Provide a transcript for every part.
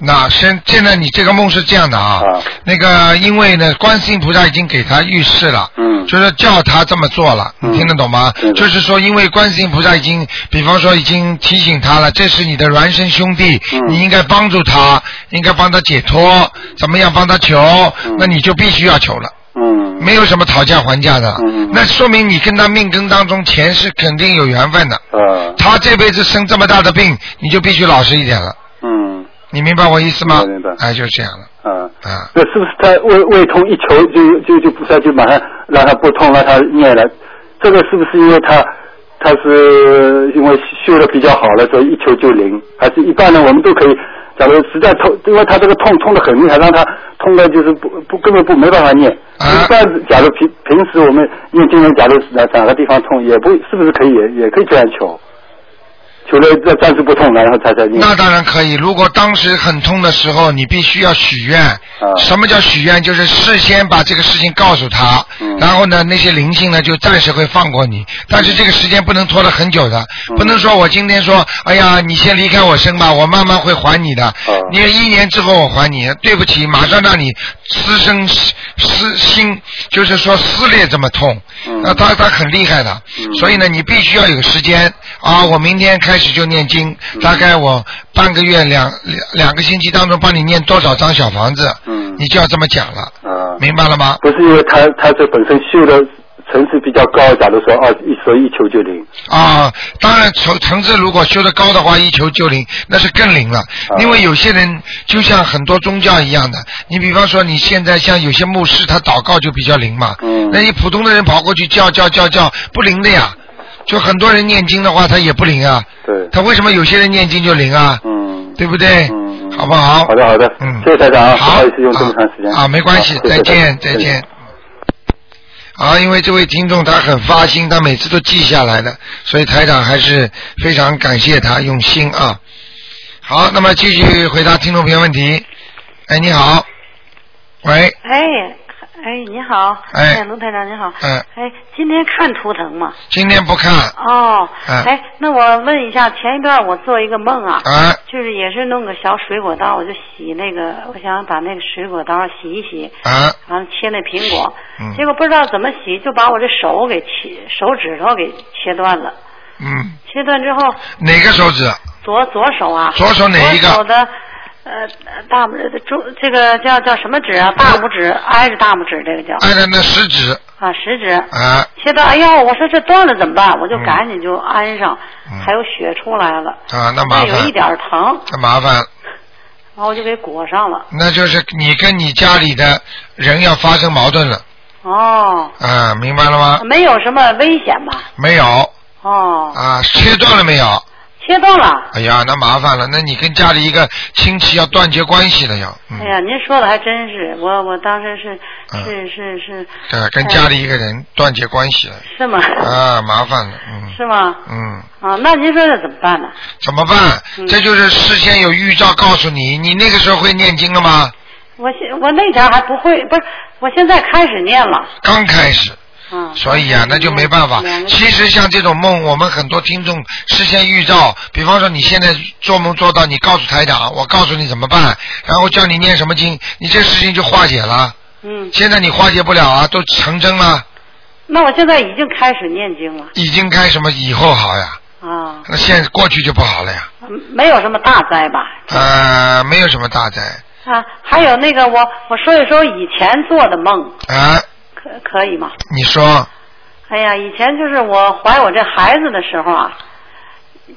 那现现在你这个梦是这样的啊，啊那个因为呢，观世音菩萨已经给他预示了，嗯就是叫他这么做了，嗯你听得懂吗？就是说，因为观世音菩萨已经，比方说已经提醒他了，这是你的孪生兄弟，嗯你应该帮助他，应该帮他解脱，怎么样帮他求，嗯那你就必须要求了。嗯没有什么讨价还价的，嗯那说明你跟他命根当中前世肯定有缘分的。嗯他这辈子生这么大的病，你就必须老实一点了。嗯你明白我意思吗？明白明白哎，就是这样了。啊。啊，那是不是他胃胃痛一求就就就菩萨就马上让他不痛，让他念了？这个是不是因为他他是因为修的比较好了，所以一求就灵？还是一般人我们都可以？假如实在痛，因为他这个痛痛的很厉害，让他痛的就是不不根本不没办法念。啊一般假如平平时我们念经人，假如哪哪个地方痛，也不是不是可以也也可以这样求？求了这暂时不痛了，然后才再念。那当然可以。如果当时很痛的时候，你必须要许愿。啊什么叫许愿？就是事先把这个事情告诉他，嗯然后呢，那些灵性呢就暂时会放过你，但是这个时间不能拖了很久的，嗯不能说我今天说，哎呀，你先离开我身吧，我慢慢会还你的。你一年之后我还你，对不起，马上让你撕生撕心，就是说撕裂这么痛。嗯那他他很厉害的，所以呢，你必须要有时间啊！我明天开始就念经，大概我半个月两两两个星期当中帮你念多少张小房子，嗯你就要这么讲了，啊，明白了吗？不是因为他他这本身修的层次比较高，假如说哦一说一求就灵，啊，当然层层次如果修得高的话，一求就灵，那是更灵了。啊因为有些人就像很多宗教一样的，你比方说你现在像有些牧师他祷告就比较灵嘛，嗯那你普通的人跑过去叫叫叫叫不灵的呀。就很多人念经的话，他也不灵啊。对，他为什么有些人念经就灵啊？嗯，对不对？嗯嗯好不好？好的好的，嗯，谢谢台长啊，不好好意思用这么长时间啊啊，没关系再见再见。好，因为这位听众他很发心，他每次都记下来的，所以台长还是非常感谢他用心啊。好，那么继续回答听众朋友问题。哎，你好，喂，哎哎，你好，哎。卢台长你好，嗯。哎，今天看图腾吗？今天不看。哦，嗯。哎，那我问一下，前一段我做一个梦啊，啊。就是也是弄个小水果刀，我就洗那个，我想把那个水果刀洗一洗，啊，完了切那苹果，嗯。结果不知道怎么洗，就把我这手给切，手指头给切断了。嗯，切断之后，哪个手指？左左手啊，左手哪一个？左手的呃大拇指中这个叫叫什么指啊？大拇指挨着大拇指这个叫挨着那食指啊食指。啊切断，哎呦，我说这断了怎么办？我就赶紧就安上，嗯还有血出来了，啊，那麻烦但有一，点疼，那麻烦，然后我就给裹上了。那就是你跟你家里的人要发生矛盾了哦，啊，明白了吗？没有什么危险吧？没有哦，啊，切断了没有？切断了。哎呀，那麻烦了，那你跟家里一个亲戚要断绝关系了要，嗯哎，呀，您说的还真是，我我当时是嗯是是是对，跟家里一个人断绝关系了，是吗？啊，麻烦了，嗯是吗？嗯，啊，那您说这怎么办呢？怎么办？嗯这就是事先有预兆告诉你，你那个时候会念经了吗？我现我那前儿还不会，不是，我现在开始念了。刚开始。嗯。所以啊，那就没办法其实像这种梦，我们很多听众事先预兆，比方说你现在做梦做到，你告诉台长，我告诉你怎么办，然后叫你念什么经，你这事情就化解了。嗯，现在你化解不了啊，都成真了，那我现在已经开始念经了已经开什么以后好呀？啊，那现在过去就不好了呀。嗯没有什么大灾吧？呃，没有什么大灾啊，还有那个我我说一说以前做的梦，啊。可 可以吗？你说。哎呀，以前就是我怀我这孩子的时候啊，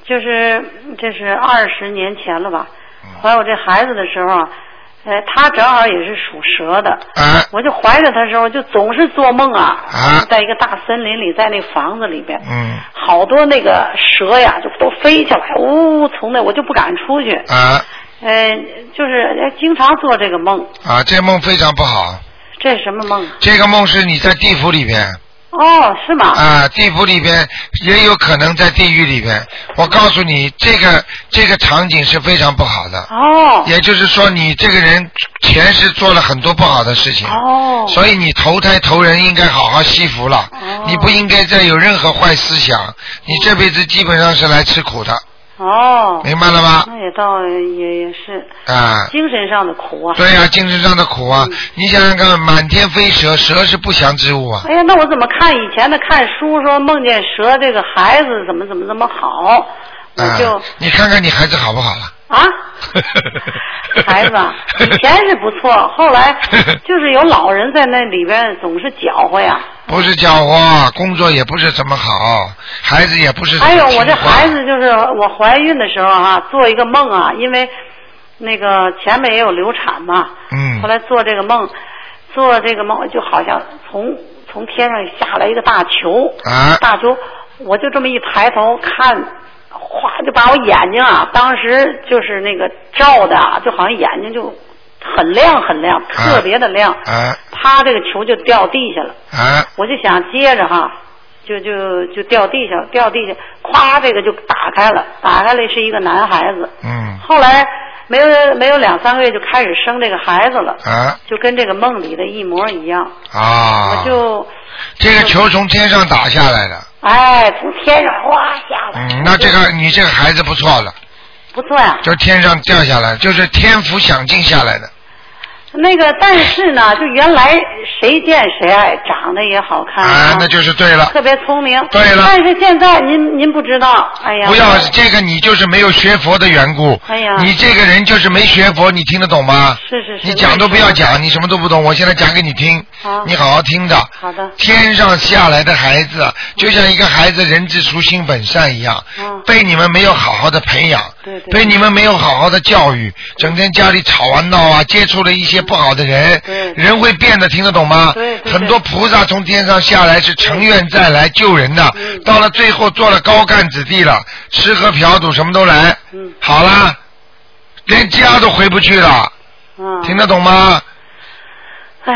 就是这是二十年前了吧，嗯。怀我这孩子的时候啊，呃，他正好也是属蛇的，啊。我就怀着他的时候就总是做梦啊，啊。在一个大森林里，在那房子里边，嗯。好多那个蛇呀就都飞起来，呜，从那我就不敢出去，啊。呃，就是呃经常做这个梦，啊，这梦非常不好。这是什么梦啊？这个梦是你在地府里边。哦，是吗？啊，地府里边也有可能在地狱里边。我告诉你，这个这个场景是非常不好的。哦也就是说，你这个人前世做了很多不好的事情。哦，所以你投胎投人应该好好惜福了。哦你不应该再有任何坏思想。你这辈子基本上是来吃苦的。哦，明白了吧？那也倒也也是啊，精神上的苦啊。对呀、精神上的苦啊！你想想看，满天飞蛇，蛇是不祥之物啊。哎呀，那我怎么看以前的看书说梦见蛇这个孩子怎么怎么怎么好，我就啊，你看看你孩子好不好了？啊，孩子啊以前是不错，后来就是有老人在那里边总是搅和呀。不是搅和，工作也不是怎么好，孩子也不是还有我这孩子就是我怀孕的时候啊，做一个梦啊，因为那个前面也有流产嘛，嗯后来做这个梦，做这个梦就好像从从天上下来一个大球，啊大球，我就这么一抬头看，哗就把我眼睛啊，当时就是那个照的啊，就好像眼睛就很亮很亮，特别的亮，啊啪这个球就掉地下了。啊我就想接着哈，就就就掉地下，掉地下，咵，这个就打开了，打开了是一个男孩子。嗯后来没有没有两三个月就开始生这个孩子了，啊就跟这个梦里的一模一样。啊！我就这个球从天上打下来的，哎，从天上哗下来。嗯，那这个你这个孩子不错了，不错呀、就天上掉下来，就是天福享尽下来的。那个，但是呢，就原来谁见谁爱，长得也好看啊，那就是对了。特别聪明。对了但是现在您您不知道，哎呀，不要这个，你就是没有学佛的缘故。哎呀你这个人就是没学佛，你听得懂吗？是是是。你讲都不要讲，你什么都不懂。我现在讲给你听，好你好好听着。好的。天上下来的孩子，就像一个孩子人之初性本善一样，嗯被你们没有好好的培养，对对被你们没有好好的教育，整天家里吵啊闹啊，接触了一些不好的人，人会变的，听得懂吗？很多菩萨从天上下来是成愿再来救人的，嗯到了最后做了高干子弟了，吃喝嫖赌什么都来，嗯好啦，连家都回不去了，嗯。听得懂吗？唉。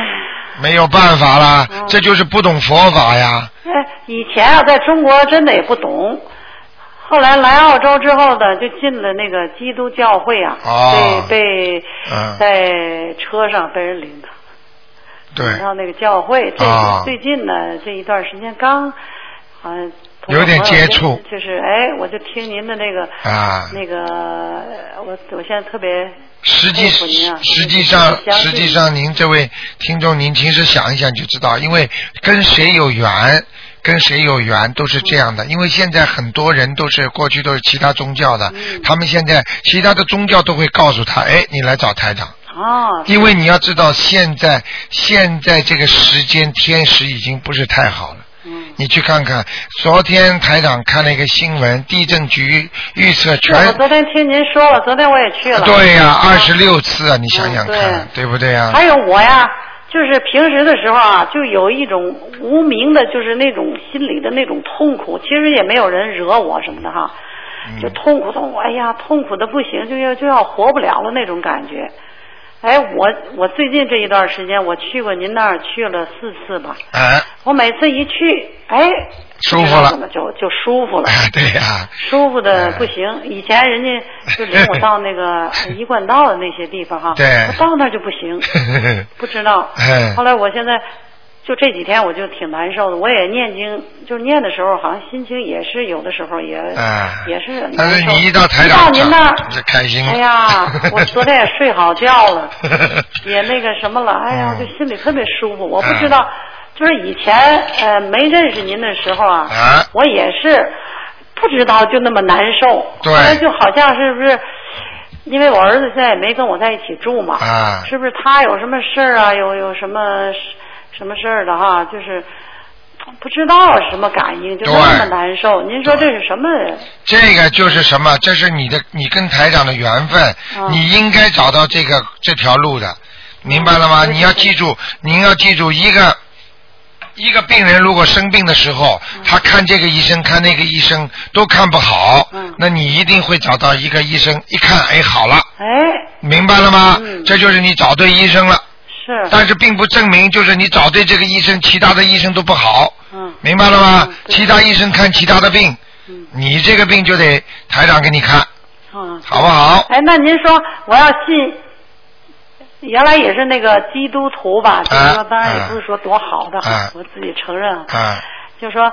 没有办法啦，嗯这就是不懂佛法呀。哎，以前啊，在中国真的也不懂，后来来澳洲之后呢，就进了那个基督教会啊，哦被被、嗯。在车上被人领导对。领，到那个教会。这、啊。最近呢，这一段时间刚好像同有点接触。就是哎，我就听您的那个、啊。那个，我我现在特别实际实际上实际上，您这位听众，您其实想一想就知道，因为跟谁有缘，跟谁有缘都是这样的。因为现在很多人都是过去都是其他宗教的，嗯他们现在其他的宗教都会告诉他，哎，你来找台长。哦，因为你要知道，现在现在这个时间天时已经不是太好了。嗯，你去看看，昨天台长看了一个新闻，地震局预测全我昨天听您说了，昨天我也去了。对呀、二十嗯六次啊，你想想看，嗯对不对呀、还有我呀，就是平时的时候啊，就有一种无名的，就是那种心里的那种痛苦。其实也没有人惹我什么的哈，嗯就痛苦痛苦，哎呀，痛苦的不行，就要就要活不了了那种感觉。哎，我我最近这一段时间，我去过您那儿去了四次吧。哎，我每次一去，哎，舒服了就就舒服了。哎，对呀、舒服的不行，以前人家就领我到那个 一贯道的那些地方哈，对我到那儿就不行，不知道哎。后来我现在就这几天我就挺难受的，我也念经，就是念的时候好像心情也是有的时候也哎也是难受。但是你一到台一到您那儿这开心了哎呀，我昨天也睡好觉了，也那个什么了，哎呀，嗯就心里特别舒服。我不知道，就是以前呃没认识您的时候啊，啊我也是不知道就那么难受，对后来就好像是不是？因为我儿子现在也没跟我在一起住嘛，啊是不是他有什么事儿啊？有有什么什么事儿的哈？就是不知道什么感应，就对那么难受。您说这是什么？这个就是什么？这是你的，你跟台长的缘分，啊你应该找到这个这条路的，明白了吗？你要记住，您要记住一个。一个病人如果生病的时候，他看这个医生看那个医生都看不好，嗯那你一定会找到一个医生，一看，哎，好了，哎，明白了吗？嗯这就是你找对医生了，是，但是并不证明就是你找对这个医生，其他的医生都不好，嗯明白了吗？嗯其他医生看其他的病，嗯你这个病就得台长给你看，嗯，好不好？哎，那您说我要信，原来也是那个基督徒吧？就是说，当然也不是说多好的我自己承认啊。啊，就说，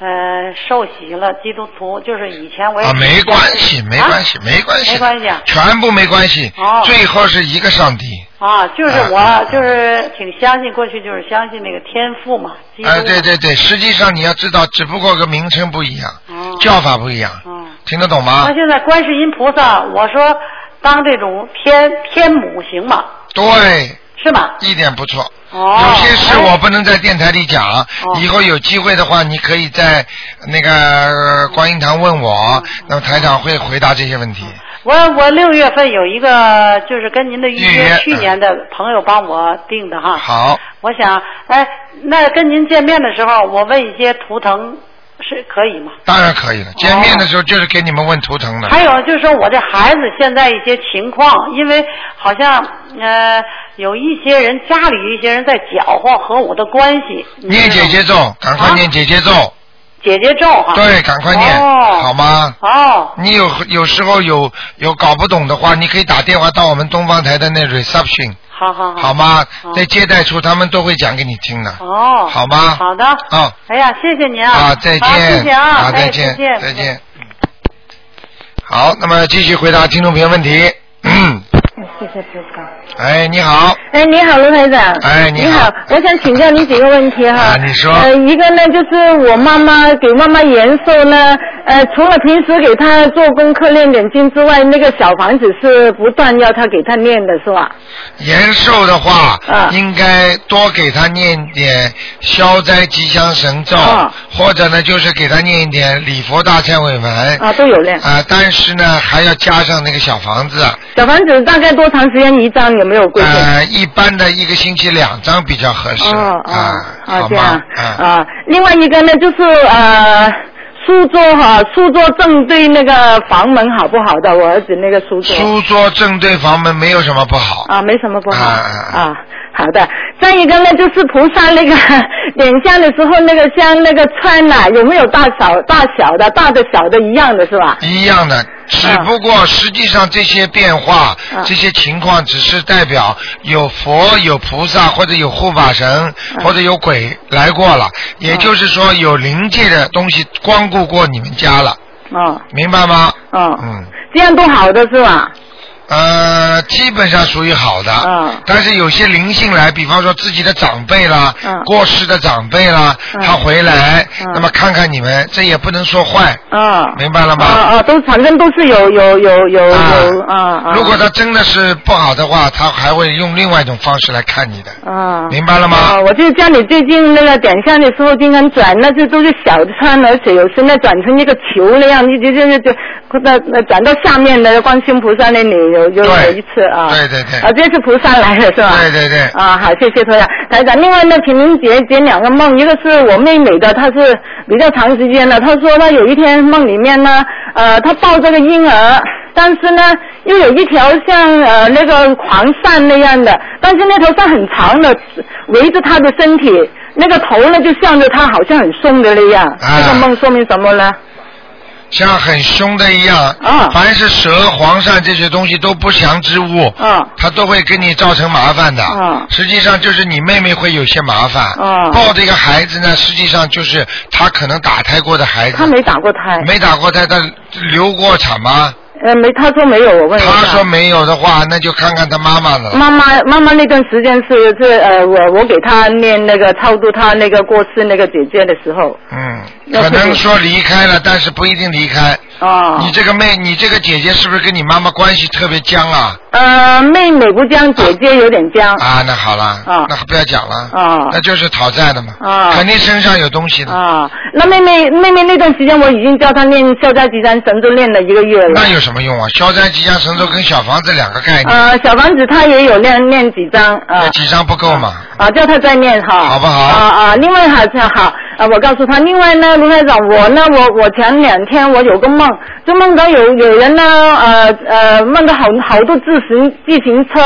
呃受洗了基督徒，就是以前我也啊，没关系，没关系，啊没关系，没关系啊全部没关系。哦最后是一个上帝。啊，就是我就是挺相信过去就是相信那个天赋嘛，哎啊，对对对，实际上你要知道，只不过个名称不一样，哦叫法不一样，嗯听得懂吗那？现在观世音菩萨，我说当这种天天母行吗？对，是吧？一点不错。哦，有些事我不能在电台里讲，哦以后有机会的话，你可以在那个呃观音堂问我，那么台长会回答这些问题。我我六月份有一个就是跟您的预约，去年的朋友帮我定的哈。好，我想，哎，那跟您见面的时候，我问一些图腾是可以吗？当然可以了。见面的时候就是给你们问图腾的。还有就是说我这孩子现在一些情况，因为好像呃有一些人家里有一些人在搅和和我的关系。念姐姐咒，赶快啊念姐姐咒，姐姐咒哈。对，赶快念，哦好吗？哦你有有时候有有搞不懂的话，你可以打电话到我们东方台的那 reception，好好好。好吗？在接待处他们都会讲给你听的。哦。好吗好的。啊哎呀，谢谢您啊！啊，再见谢见谢啊！再见再见，好，那么继续回答听众朋友问题。嗯，谢谢菩萨。哎，你好，哎，你好，卢台长。你哎你好我想请教你几个问题哈。啊你说呃，一个呢，就是我妈妈给妈妈延寿呢，呃，除了平时给她做功课念点经之外，那个小房子是不断要她给她念的是吧？延寿的话，啊应该多给她念点消灾吉祥神咒，啊或者呢，就是给她念一点礼佛大忏悔文。啊，都有练。啊，但是呢，还要加上那个小房子，小房子大概多长时间一张？有没有规定？呃，一般的一个星期两张比较合适，哦哦啊，啊，好这样？啊，啊。另外一个呢，就是呃，书桌哈，书桌正对那个房门好不好的？我儿子那个书桌。书桌正对房门没有什么不好，啊，没什么不好啊好的。再一个呢，就是菩萨那个 点香的时候，那个香那个串呐、有没有大小大小的，大的小的一样的是吧？一样的，只不过实际上这些变化、啊这些情况，只是代表有佛、有菩萨或者有护法神、啊或者有鬼来过了，也就是说有灵界的东西光顾过你们家了，哦。明白吗？嗯，嗯，这样都好的是吧？呃，基本上属于好的，嗯但是有些灵性来，比方说自己的长辈啦，嗯过世的长辈啦，嗯他回来，嗯那么看看你们，这也不能说坏，嗯。明白了吗？啊啊，都反正都是有有有有啊有啊啊。如果他真的是不好的话，他还会用另外一种方式来看你的，啊。明白了吗？啊，我就家里最近那个点香的时候，经常转，那就都是小串，而且有时呢转成一个球那样，一直就就就那那转到下面的观世音菩萨那里有有有一次啊。对对对啊，这是菩萨来了是吧？对对对啊，好，谢谢台长。台长，另外呢，请您解解两个梦，一个是我妹妹的，她是比较长时间的，她说她有一天梦里面呢，呃，她抱这个婴儿。但是呢，又有一条像呃那个黄鳝那样的，但是那头鳝很长的，围着她的身体，那个头呢就向着她，好像很松的那样。啊这个梦说明什么呢？像很凶的一样，啊凡是蛇、黄鳝这些东西都不祥之物，啊它都会给你造成麻烦的。啊实际上就是你妹妹会有些麻烦。啊抱这个孩子呢，实际上就是她可能打胎过的孩子。她没打过胎。没打过胎，她流过产吗？呃，没，她说没有，我问了她她说没有的话，那就看看她妈妈了。妈妈妈妈那段时间是是呃，我我给她念那个超度她那个过世那个姐姐的时候，嗯，可能说离开了，但是不一定离开。哦，你这个妹，你这个姐姐是不是跟你妈妈关系特别僵啊？呃，妹妹不僵，姐姐有点僵，啊，那好了，啊。那不要讲了，啊。那就是讨债的嘛，啊。肯定身上有东西的，啊，那妹妹妹妹那段时间我已经教她念消灾吉祥神咒练了一个月了。那，有什么用啊？消灾吉祥神咒跟小房子两个概念，呃，小房子她也有练练几张啊。那。几张不够嘛？啊，叫她再念哈，好不好？啊啊，另外还是好，啊，我告诉她，另外呢，卢台长，我呢，我我前两天我有个梦，就梦到有有人呢，呃呃，梦到好好多自行自行车，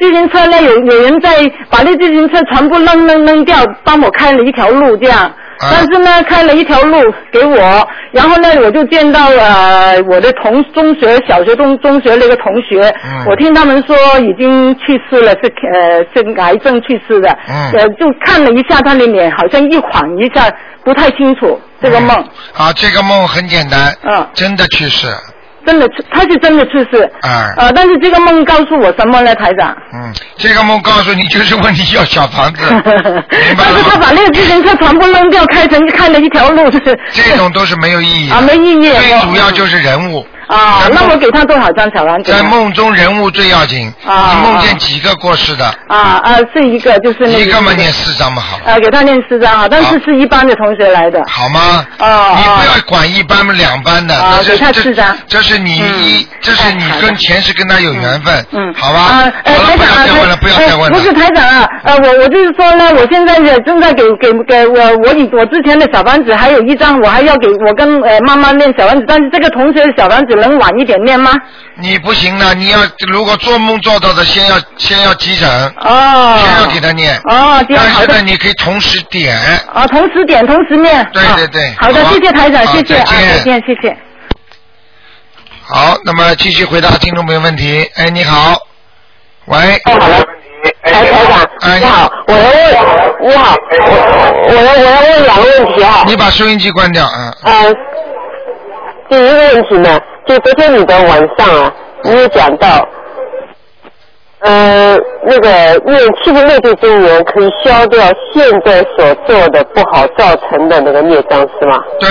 自行车呢有有人在把那自行车全部扔扔扔掉，帮我开了一条路这样。但是呢开了一条路给我，然后呢我就见到呃我的同中学小学中中学那个同学，嗯。我听他们说已经去世了，是呃是癌症去世的，嗯。呃就看了一下他的脸，好像一晃一下不太清楚这个梦，啊，这个梦很简单，嗯，真的去世，真的出他是真的出事，啊，呃但是这个梦告诉我什么呢，台长？嗯，这个梦告诉你就是问你要小房子，但是？他把那个自行车全部扔掉，开成开了一条路，就是这种都是没有意义的，啊没意义最主要就是人物。啊那我给他多少张小房子？在梦中人物最要紧，啊你梦见几个过世的，啊啊，是一个就是那一个嘛念四张嘛好了，啊，给他念四张啊，但是是一班的同学来的。好吗？啊你不哦要管一班两班的，啊给他四张这是你一，这是你跟前世跟他有缘分，嗯，好吧？啊，呃，好了，不台长啊，要再问了，不要再问了。呃不是台长啊，呃，我我就是说呢，我现在也正在给给给我我以我之前的小房子还有一张，我还要给我跟呃妈妈念小房子，但是这个同学的小房子能晚一点念吗？你不行的，你要如果做梦做到的，先要先要急诊，哦。先要给他念。哦，这样好的但是呢，。你可以同时点。啊，同时点，同时念。啊对对对好的，好谢谢台长，谢谢啊，再见再见，谢谢。好，那么继续回答听众朋友问题。哎，你好，喂。哎，好了，台台长，哎你好，我要问，你好，我我要我要问两个问题啊。你把收音机关掉啊。呃，第一个问题呢，就昨天你的晚上啊，你也讲到，呃，那个念七十六字真言可以消掉现在所做的不好造成的那个孽障，是吗？对，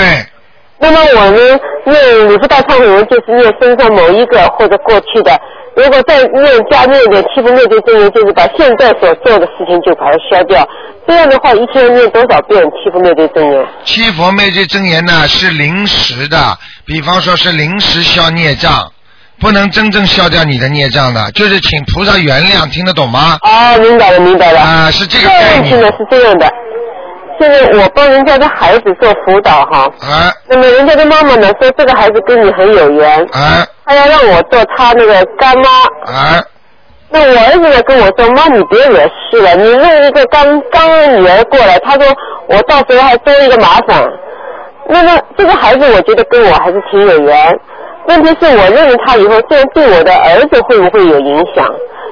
那么我们念五十大忏悔文，就是念身上某一个或者过去的。如果再念加念一点七佛灭罪真言，就是把现在所做的事情就把它消掉。这样的话，一天念多少遍七佛灭罪真言？七佛灭罪真言呢是临时的，比方说是临时消孽障，不能真正消掉你的孽障的，就是请菩萨原谅，听得懂吗？哦，明白了，明白了。啊，是这个概念是这样的，现在我帮人家的孩子做辅导哈，啊那么人家的妈妈呢说这个孩子跟你很有缘，啊她要让我做她那个干妈。啊！那我儿子呢跟我说，妈，你别惹事了，你弄一个刚刚女儿过来，他说我到时候还多一个麻烦。那么这个孩子，我觉得跟我还是挺有缘。问题是我认为他以后这样对我的儿子会不会有影响？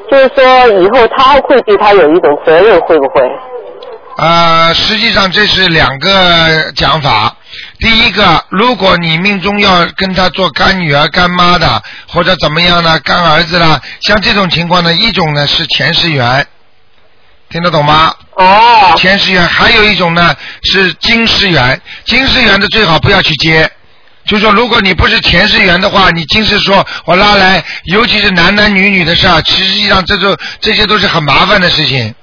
就是说以后他会对他有一种责任，会不会？呃，实际上这是两个讲法。第一个，如果你命中要跟他做干女儿、干妈的，或者怎么样呢，干儿子啦，像这种情况呢，一种呢是前世缘，听得懂吗？哦，前世缘，还有一种呢是今世缘。今世缘的最好不要去接，就说如果你不是前世缘的话，你今世说我拉来，尤其是男男女女的事儿，实际上这就这些都是很麻烦的事情，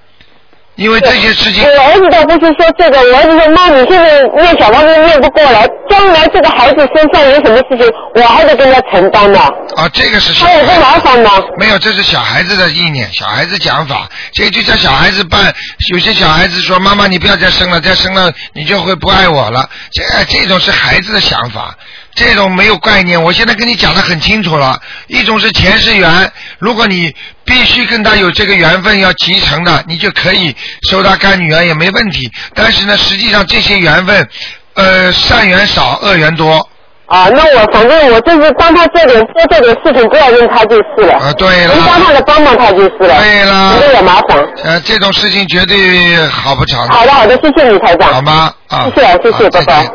因为这些事情我儿子倒不是说这个，我儿子说妈，你现在念小房子念不过来，将来这个孩子身上有什么事情，我还得跟他承担呢，啊，这个是小他有多麻。烦呢？没有，这是小孩子的意念，小孩子讲法，这就叫小孩子办。有些小孩子说：“妈妈，你不要再生了，再生了你就会不爱我了。”这这种是孩子的想法，这种没有概念。我现在跟你讲的很清楚了，一种是前世缘，如果你必须跟他有这个缘分要集成的，你就可以收他干女儿也没问题。但是呢，实际上这些缘分，呃，善缘少，恶缘多。啊，那我反正我就是帮他做点做这点事情，不要用他就是了。啊，对了。能帮他的帮帮他就是了。对了有点麻烦。呃，这种事情绝对好不长。好的好的，谢谢你台长。好吗？啊，谢谢谢谢，好拜拜。。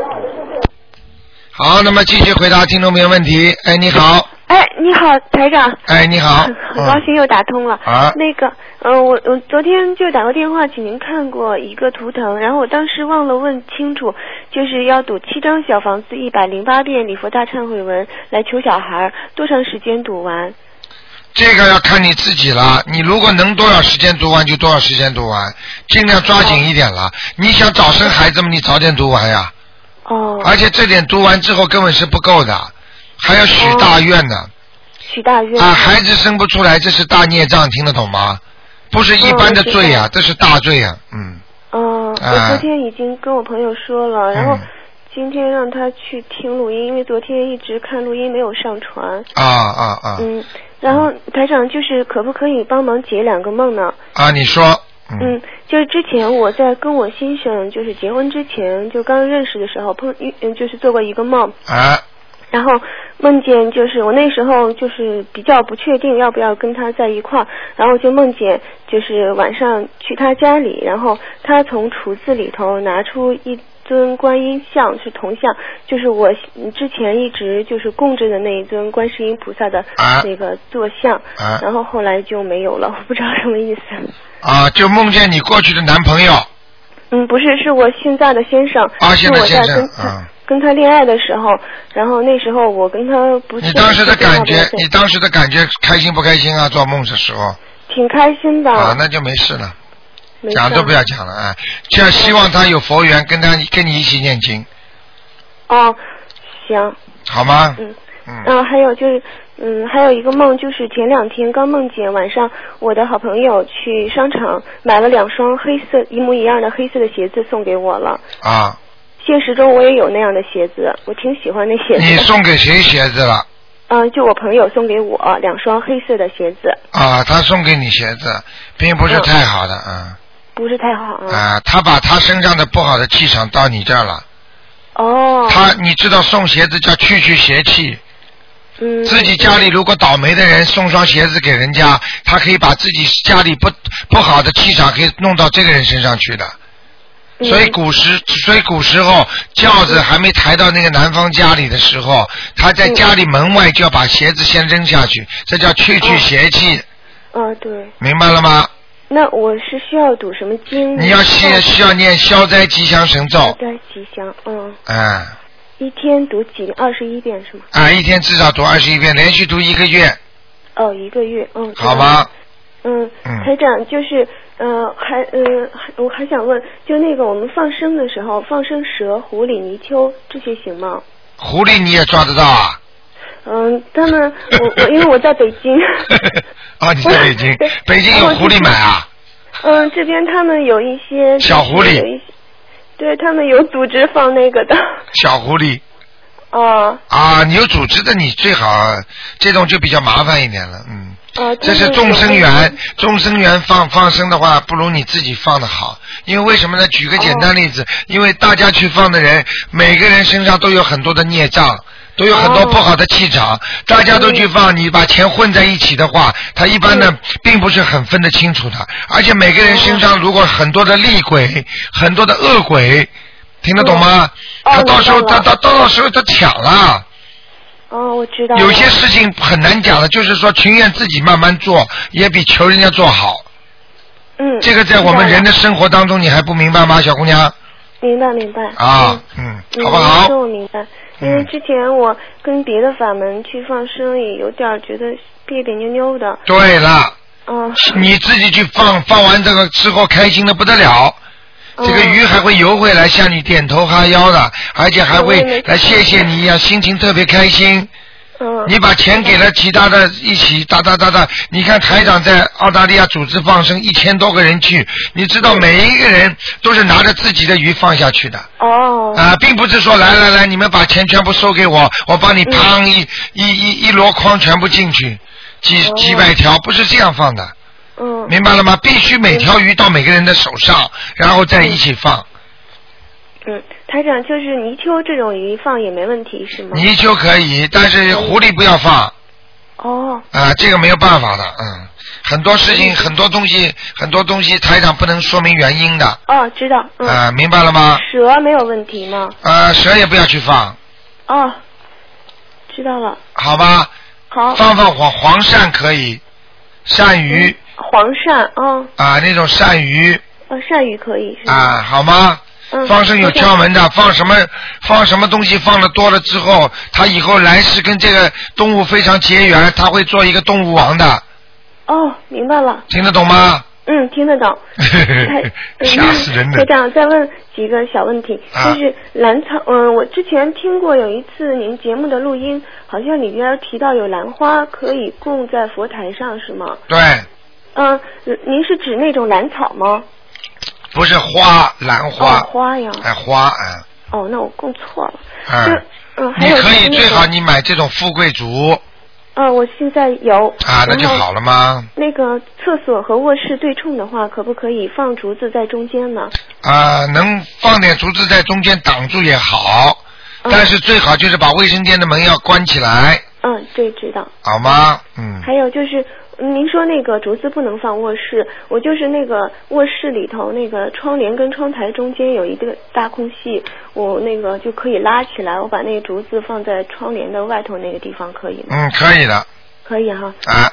好，那么继续回答听众朋友问题。哎，你好，哎，你好，台长。哎，你好很很高兴又打通了。啊那个，嗯、我我昨天就打过电话，请您看过一个图腾，然后我当时忘了问清楚，就是要读七张小房子，一百零八遍礼佛大忏悔文来求小孩，多长时间读完？这个要看你自己了。你如果能多少时间读完就多少时间读完，尽量抓紧一点了。你想早生孩子嘛，你早点读完呀。哦，而且这点读完之后根本是不够的，还要许大愿呢。许大愿。啊，孩子生不出来，这是大孽障，听得懂吗？不是一般的罪呀、哦我知道这是大罪呀、嗯。嗯，啊我昨天已经跟我朋友说了，然后嗯今天让他去听录音，因为昨天一直看录音没有上传。啊啊啊！嗯，然后台长就是可不可以帮忙解两个梦呢？啊，你说，嗯，就是之前我在跟我先生就是结婚之前，就刚认识的时候碰遇，嗯，就是做过一个梦，啊然后梦见就是我那时候就是比较不确定要不要跟他在一块儿，然后就梦见就是晚上去他家里，然后他从橱子里头拿出一尊观音像，是铜像，就是我之前一直就是供着的那一尊观世音菩萨的啊。那个坐像，啊。然后后来就没有了，我不知道什么意思。啊！就梦见你过去的男朋友。嗯，不是，是我现在的先生，啊，现在是我先生在跟他、恋爱的时候，然后那时候我跟他不是你当时的感觉你当时的感觉开心不开心啊？做梦的时候挺开心的，啊，那就没事了，事讲都不要讲了啊！就要希望他有佛缘，跟他跟你一起念经，哦，行，好吗？嗯。嗯然后还有就是，嗯，还有一个梦，就是前两天刚梦见晚上，我的好朋友去商场买了两双黑色一模一样的黑色的鞋子送给我了。啊，现实中我也有那样的鞋子，我挺喜欢那鞋子。你送给谁鞋子了？嗯、就我朋友送给我两双黑色的鞋子，啊，他送给你鞋子，并不是太好的，嗯不是太好啊。啊，他把他身上的不好的气场到你这儿了。哦。他，你知道送鞋子叫去去邪气。嗯。自己家里如果倒霉的人送双鞋子给人家，他可以把自己家里不不好的气场可以弄到这个人身上去的。所以古时，所以古时候轿子还没抬到那个男方家里的时候，他在家里门外就要把鞋子先扔下去，这叫去去邪气，哦，对。明白了吗？那我是需要读什么经？你要需需要念消灾吉祥神咒，消灾吉祥，嗯，啊一天读几二十一遍是吗？啊，一天至少读二十一遍，连续读一个月，哦，一个月，嗯。好吧？嗯，嗯台长就是，呃，还，呃，还我还想问，就那个我们放生的时候，放生蛇、狐狸、泥鳅这些行吗？狐狸你也抓得到啊？嗯，他们，我我因为我在北京。啊，你在北京，北京有狐狸买啊？嗯，这边他们有一些小狐狸有一些对他们有组织放那个的。小狐狸哦啊，你有组织的，你最好这种就比较麻烦一点了，嗯。哦，这是众生缘，众生缘放放生的话，不如你自己放的好。因为为什么呢？举个简单例子，因为大家去放的人，每个人身上都有很多的孽障，都有很多不好的气场，大家都去放，你把钱混在一起的话，他一般呢并不是很分得清楚的。而且每个人身上如果很多的厉鬼，很多的恶鬼，听得懂吗？他到时候他他到到时候他抢了。哦，我知道。有些事情很难讲的，就是说情愿自己慢慢做，也比求人家做好。嗯。这个在我们人的生活当中，你还不明白吗，小姑娘？明白明白。啊，嗯，嗯，好不好我明白，因为之前我跟别的法门去放生，也有点觉得别别扭扭的。对了，嗯。你自己去放，放完这个之后开心的不得了。这个鱼还会游回来向你点头哈腰的，而且还会来谢谢你一样，心情特别开心。嗯。你把钱给了其他的一起哒哒哒哒，你看台长在澳大利亚组织放生，一千多个人去，你知道每一个人都是拿着自己的鱼放下去的。哦。啊，并不是说来来来，你们把钱全部收给我，我帮你嗯砰一、一一一箩筐全部进去，几几百条，不是这样放的。哦嗯。明白了吗？必须每条鱼到每个人的手上，然后再一起放。嗯，台长就是泥鳅这种鱼放也没问题是吗？泥鳅可以，但是狐狸不要放哦。啊，这个没有办法的，嗯，很多事情、很多东西、很多东西，台长不能说明原因的，哦，知道。嗯。啊，明白了吗？蛇没有问题吗？啊，蛇也不要去放，哦，知道了。好吧？好。放放黄黄鳝可以，鳝鱼黄鳝，哦，啊，那种鳝鱼哦，鳝鱼可以是？啊，好吗？嗯放生有窍门的，放什么放什么东西放的多了之后，他以后来世跟这个动物非常结缘，他会做一个动物王的，哦，明白了。听得懂吗？嗯，听得懂。台吓死人了！台长，再问几个小问题，啊就是兰草，嗯，我之前听过有一次您节目的录音，好像里边提到有兰花可以供在佛台上，是吗？对，嗯，您是指那种兰草吗？不是花，兰花，哦，花呀。哎，花，嗯，哦，那我供错了。嗯，嗯，还有你可以最好你买这种富贵竹，啊，我现在有。啊，那就好了吗？那个厕所和卧室对冲的话，可不可以放竹子在中间呢？啊，能放点竹子在中间挡住也好，嗯但是最好就是把卫生间的门要关起来，嗯，对，知道。好吗？嗯。还有就是，嗯您说那个竹子不能放卧室，我就是那个卧室里头那个窗帘跟窗台中间有一个大空隙，我那个就可以拉起来，我把那个竹子放在窗帘的外头那个地方，可以吗？嗯，可以的可以哈。啊。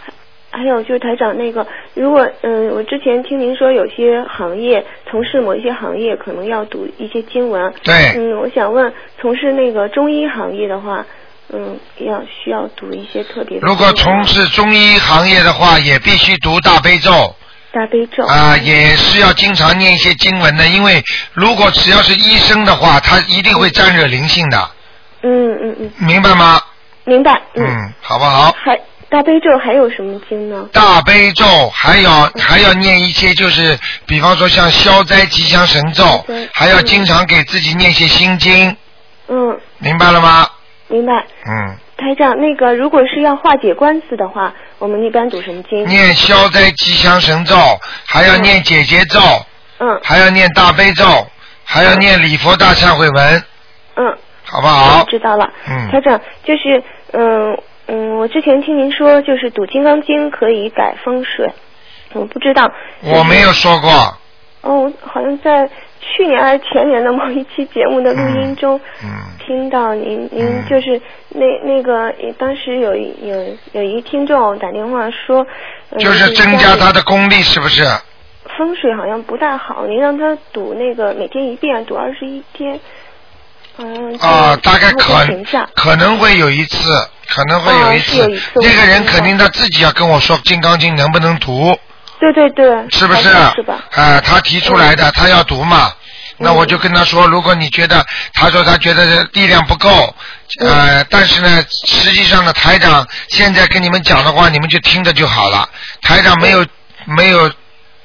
还有就是台长那个，如果嗯，我之前听您说有些行业从事某一些行业可能要读一些经文，对嗯，我想问，从事那个中医行业的话，嗯，要需要读一些特别。如果从事中医行业的话，也必须读大悲咒大悲咒啊、也是要经常念一些经文的，因为如果只要是医生的话，他一定会沾惹灵性的，嗯嗯嗯，明白吗？明白。嗯，嗯，好不好？还大悲咒还有什么经呢？大悲咒还要还要念一些，就是比方说像消灾吉祥神咒，还要经常给自己念些心经，嗯，明白了吗？明白。嗯，台长，那个如果是要化解官司的话，我们一般读什么经？念消灾吉祥神咒，还要念解结咒，嗯还要念大悲咒，还要念礼佛大忏悔文，嗯，好不好？知道了。嗯台长，就是嗯嗯，我之前听您说，就是读《金刚经》可以改风水，我不知道。我没有说过，哦，好像在去年还是前年的某一期节目的录音中，嗯。听到您您嗯。就是那那个当时有一有有一听众打电话说，呃就是增加他的功力，是不是？风水好像不大好，您让他赌那个每天一遍，赌二十一天，嗯啊，大概可。可能会有一次，可能会有一次。那个人肯定他自己要跟我说《金刚经》能不能读，对对对，是不是？是吧？啊，他提出来的，他要读嘛。那我就跟他说，如果你觉得，他说他觉得力量不够，呃，但是呢，实际上呢，台长现在跟你们讲的话，你们就听着就好了。台长没有没有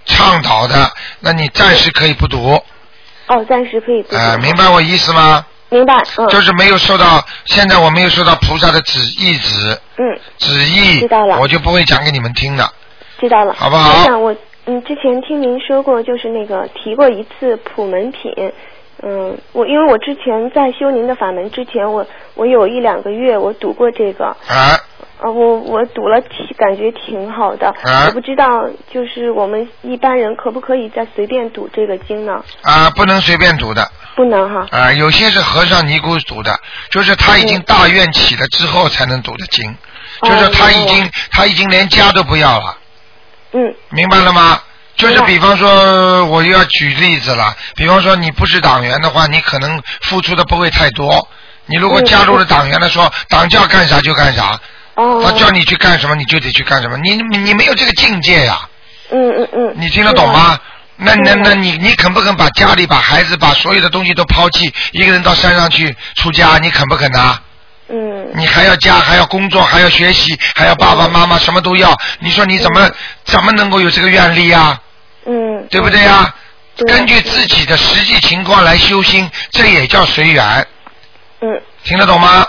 倡导的，那你暂时可以不读，哦，暂时可以不读。啊，明白我意思吗？明白，嗯，就是没有受到，现在我没有受到菩萨的旨意旨嗯，旨意知道了，我就不会讲给你们听的。知道了。好不好我想，我嗯之前听您说过，就是那个提过一次普门品。嗯，我因为我之前在修您的法门之前，我我有一两个月我读过这个，啊，呃，我我读了挺感觉挺好的，啊我不知道就是我们一般人可不可以再随便读这个经呢？啊，不能随便读的。不能哈。啊，有些是和尚尼姑读的，就是他已经大愿起了之后才能读的经，哦就是他已明经他已经连家都不要了，嗯明白了吗？就是比方说，我又要举例子了，比方说你不是党员的话，你可能付出的不会太多。你如果嗯加入了党员的，说党叫干啥就干啥，哦。他叫你去干什么你就得去干什么，你你你没有这个境界呀、嗯嗯嗯。你听得懂吗？那那嗯那你你肯不肯把家里、把孩子、把所有的东西都抛弃，一个人到山上去出家？你肯不肯呐？嗯。你还要家，还要工作，还要学习，还要爸爸妈妈什么都要。你说你怎么、怎么能够有这个愿力啊？嗯。对不对呀？对根据自己的实际情况来修心，这也叫随缘，嗯，听得懂吗？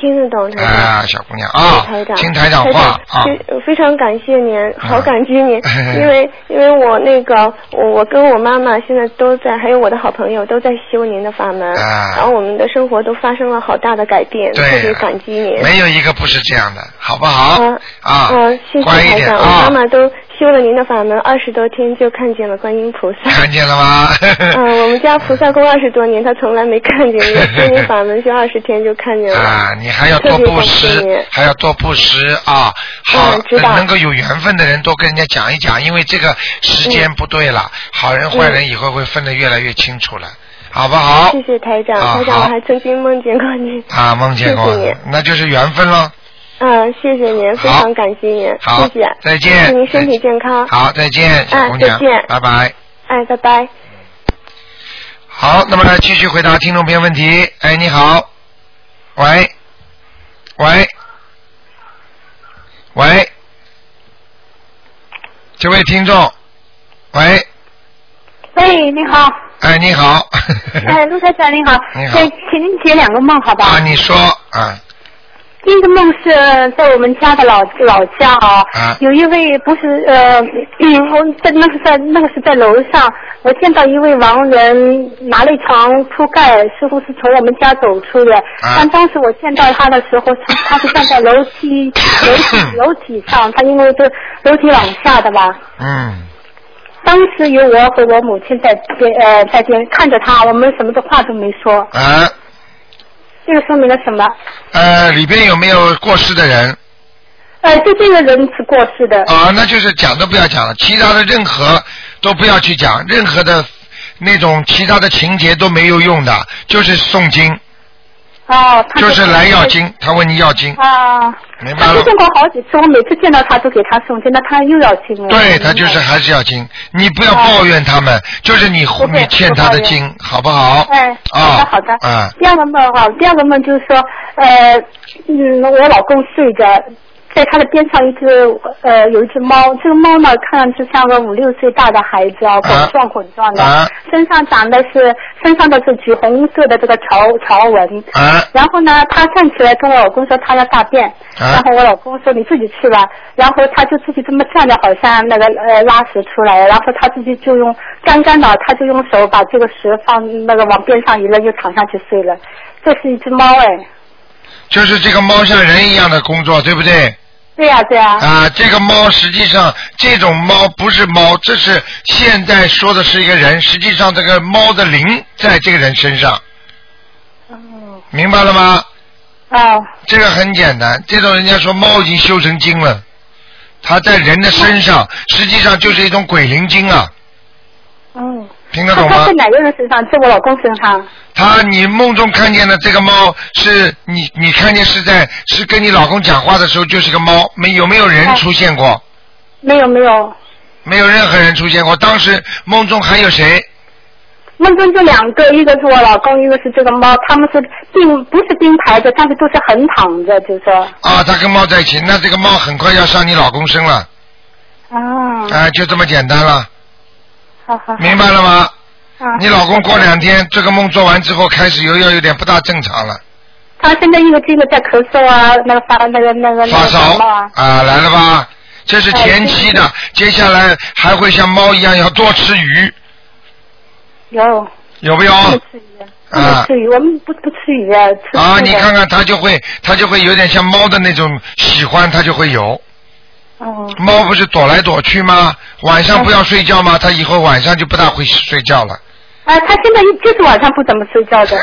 听得懂台长。啊，小姑娘啊台长，，听台长话啊。非非常感谢您，好感激您，嗯 因为因为我那个我我跟我妈妈现在都在，还有我的好朋友都在修您的法门，啊然后我们的生活都发生了好大的改变，特别感激您。没有一个不是这样的，好不好？嗯啊，嗯，谢谢台长，我妈。妈都修了您的法门二十多天，就看见了观音菩萨。看见了吗？嗯，我们家菩萨供二十多年，他从来没看见过，修您法门修二十天就看见了。啊，你还要多布施，还要多布施啊！好嗯，知道能够有缘分的人多跟人家讲一讲，因为这个时间不对了，好人坏人以后会分得越来越清楚了，好不好？谢谢台长，啊台长，我还曾经梦见过你。啊，梦见过谢谢您，那就是缘分喽。嗯，谢谢您，非常感谢您，好谢谢，再见。祝您身体健康。好，再见，小姑娘。啊再见，拜拜。哎，拜拜。好，那么来，继续回答听众朋友问题。哎，你好，喂，喂，喂，这位听众，喂，喂，你好，哎，你好，哎，陆台长你好，你好。哎，请您解两个梦好吧？啊，你说。啊，第一个梦是在我们家的老老家啊，啊有一位不是呃，嗯，我在那个在那个是在楼上，我见到一位亡人拿了一床铺盖，似乎是从我们家走出的。啊但当时我见到他的时候，他他是站在楼梯 楼梯楼梯上，他因为是楼梯往下的吧。嗯，当时有我和我母亲在边呃在边看着他，我们什么的话都没说。啊，这个说明了什么？呃，里边有没有过世的人？呃，就这个人是过世的。啊，那就是讲都不要讲了，其他的任何都不要去讲，任何的那种其他的情节都没有用的，就是诵经，哦，他就是来要经，他问你要经，啊，明白了他出？现过好几次，我每次见到他都给他送经，那他又要经了。对他就是还是要经，你不要抱怨他们，就是你你欠他的不抱经，好不好？哎，好啊的好的。嗯，第二个梦哈，第二个梦就是说，呃，嗯，我老公睡着，在他的边上一只呃有一只猫，这个猫呢看上去像个五六岁大的孩子啊，滚状滚状的，啊。身上长的是身上的是橘红色的这个条条纹。啊。然后呢，他站起来跟我老公说他要大便，啊。然后我老公说你自己去吧，然后他就自己这么站着，好像那个呃拉屎出来了，然后他自己就用干干的，他就用手把这个屎放那个往边上一扔，就躺下去睡了。这是一只猫哎，就是这个猫像人一样的工作，对不对？对呀、对呀、啊，这个猫实际上这种猫不是猫，这是现在说的是一个人，实际上这个猫的灵在这个人身上，哦明白了吗？哦。这个很简单，这种人家说猫已经修成精了，它在人的身上，实际上就是一种鬼灵精啊，嗯，听得懂吗在？哪个人身上？在我老公身上。他你梦中看见的这个猫是你你看见是在是跟你老公讲话的时候就是个猫，没有没有人哦出现过？没有没有，没有任何人出现过。当时梦中还有谁？梦中就两个，一个是我老公，一个是这个猫，他们是并不是并排着，但是都是横躺着，就说。啊，他跟猫在一起，那这个猫很快要上你老公身了，啊，啊，就这么简单了，好好。明白了吗？啊。你老公过两天这个梦做完之后，开始又要有点不大正常了，他现在因为这个在咳嗽啊，那个发那个那个那个发烧啊。啊，来了吧？这是前期的，接下来还会像猫一样要多吃鱼，有。有没有？不吃鱼，不啊吃鱼，我们不不吃鱼啊，吃啊，你看。看他就会，他就会有点像猫的那种喜欢，他就会有。哦。猫不是躲来躲去吗？晚上不要睡觉吗？它以后晚上就不大会睡觉了。啊，他现在就是晚上不怎么睡觉的。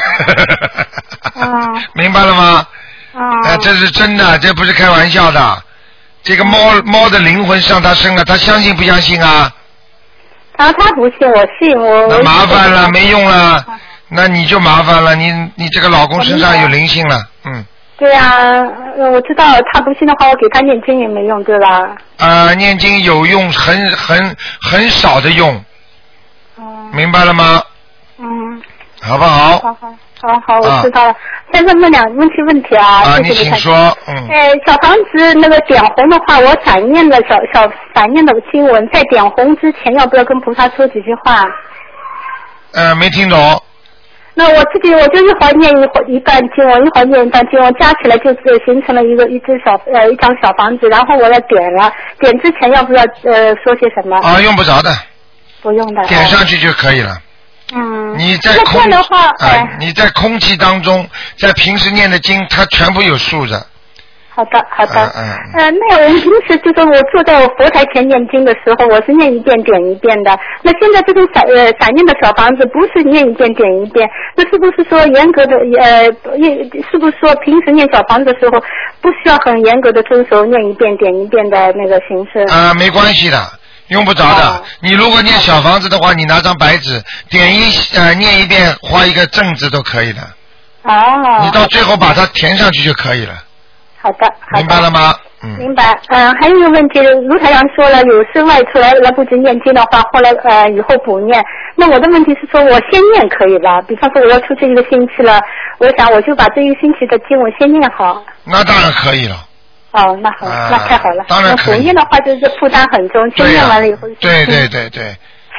啊 明白了吗？啊。啊，这是真的，这不是开玩笑的。这个猫猫的灵魂上他身了，他相信不相信啊？啊，他不信，我信，我。那我麻烦了，没用了，那你就麻烦了，你你这个老公身上有灵性了，嗯，对呀、呃我知道他不信的话，我给他念经也没用，对吧？啊，念经有用，很很很少的用，明白了吗？嗯，好不好？好好好好，啊我知道了。再问问两个问题问题啊，啊，你请说，嗯，呃，小房子那个点红的话，我闪念的小小闪念的经文，在点红之前，要不要跟菩萨说几句话？呃，没听懂，那我自己我就一会儿念一会儿一半经文，一会儿念一半经文，加起来就是形成了一个一只小呃一张小房子，然后我要点了，点之前要不要呃说些什么？啊，用不着的，不用的。点上去就可以了。嗯。你在空样的话，哎哎，，你在空气当中，在平时念的经，它全部有数的。好的好的。嗯嗯呃，那我们平时就是我坐在我佛台前念经的时候，我是念一遍点一遍的。那现在这种闪呃闪念的小房子不是念一遍点一遍，那是不是说严格的呃，也是不是说平时念小房子的时候不需要很严格的遵守念一遍点一遍的那个形式？啊，没关系的，用不着的。哦你如果念小房子的话，你拿张白纸点一呃念一遍，画一个正字都可以的。哦。你到最后把它填上去就可以了，好的好的。明白了吗？嗯。明白，嗯、还有一个问题，卢台阳说了，有事外出来来不及念经的话，后来呃以后补念。那我的问题是说，我先念可以吧？比方说我要出去一个星期了，我想我就把这一个星期的经我先念好。那当然可以了。哦，那好，啊那太好了。当然可以补念的话就是负担很重，先、念完了以后。对对对对，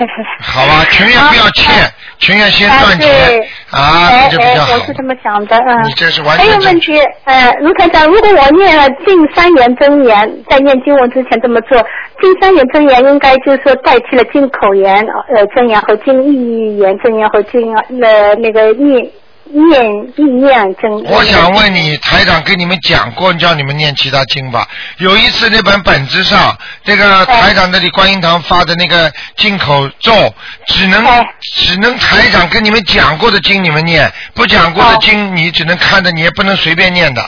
好吧，情愿不要欠，情愿先赚钱啊，这就比较好，我是。这么想的，嗯。你这是完还有全正确。问题，呃，卢团长，如果我念了近三言真言，在念经文之前这么做，近三言真言应该就是说代替了进口言呃真言和进意言真言和进呃那个念念意念真。我想问你，台长跟你们讲过，叫你们念其他经吧？有一次那本本子上，这个台长那里观音堂发的那个进口咒，只能只能台长跟你们讲过的经你们念，不讲过的经你只能看着，你也不能随便念的。